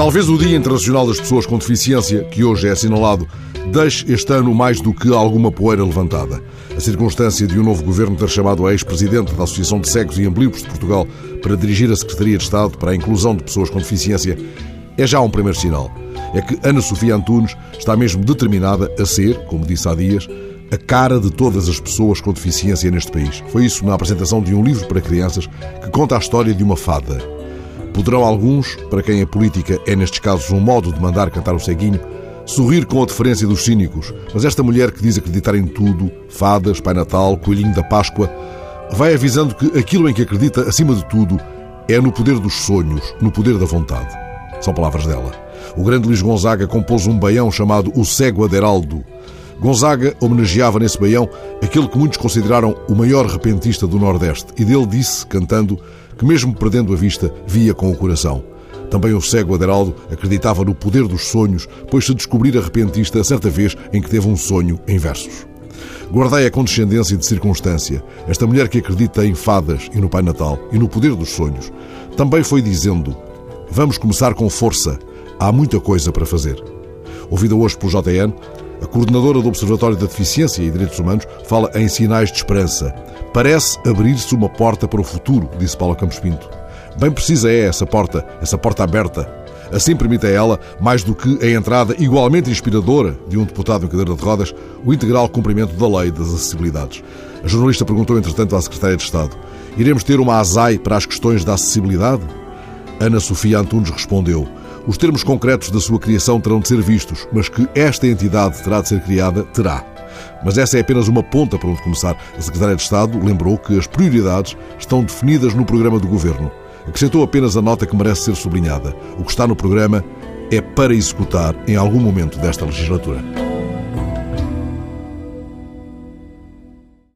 Talvez o Dia Internacional das Pessoas com Deficiência, que hoje é assinalado, deixe este ano mais do que alguma poeira levantada. A circunstância de um novo governo ter chamado a ex-presidente da Associação de Cegos e Amblíopos de Portugal para dirigir a Secretaria de Estado para a Inclusão de Pessoas com Deficiência é já um primeiro sinal. É que Ana Sofia Antunes está mesmo determinada a ser, como disse há dias, a cara de todas as pessoas com deficiência neste país. Foi isso na apresentação de um livro para crianças que conta a história de uma fada. Poderão alguns, para quem a política é nestes casos um modo de mandar cantar o ceguinho, sorrir com a deferência dos cínicos, mas esta mulher que diz acreditar em tudo, fadas, Pai Natal, Coelhinho da Páscoa, vai avisando que aquilo em que acredita, acima de tudo, é no poder dos sonhos, no poder da vontade. São palavras dela. O grande Luís Gonzaga compôs um baião chamado O Cego Aderaldo. Gonzaga homenageava nesse baião aquele que muitos consideraram o maior repentista do Nordeste e dele disse, cantando, que mesmo perdendo a vista, via com o coração. Também o cego Aderaldo acreditava no poder dos sonhos, pois se descobrira repentista certa vez em que teve um sonho em versos. Guardei a condescendência de circunstância. Esta mulher que acredita em fadas e no Pai Natal e no poder dos sonhos, também foi dizendo: Vamos começar com força. Há muita coisa para fazer. Ouvida hoje pelo JN, a coordenadora do Observatório da Deficiência e Direitos Humanos fala em sinais de esperança. Parece abrir-se uma porta para o futuro, disse Paula Campos Pinto. Bem precisa é essa porta, essa porta aberta. Assim permite a ela, mais do que a entrada igualmente inspiradora de um deputado em cadeira de rodas, o integral cumprimento da lei das acessibilidades. A jornalista perguntou, entretanto, à Secretária de Estado: Iremos ter uma ASAI para as questões da acessibilidade? Ana Sofia Antunes respondeu: Os termos concretos da sua criação terão de ser vistos, mas que esta entidade terá de ser criada, terá. Mas essa é apenas uma ponta para onde começar. A Secretária de Estado lembrou que as prioridades estão definidas no programa do Governo. Acrescentou apenas a nota que merece ser sublinhada. O que está no programa é para executar em algum momento desta legislatura.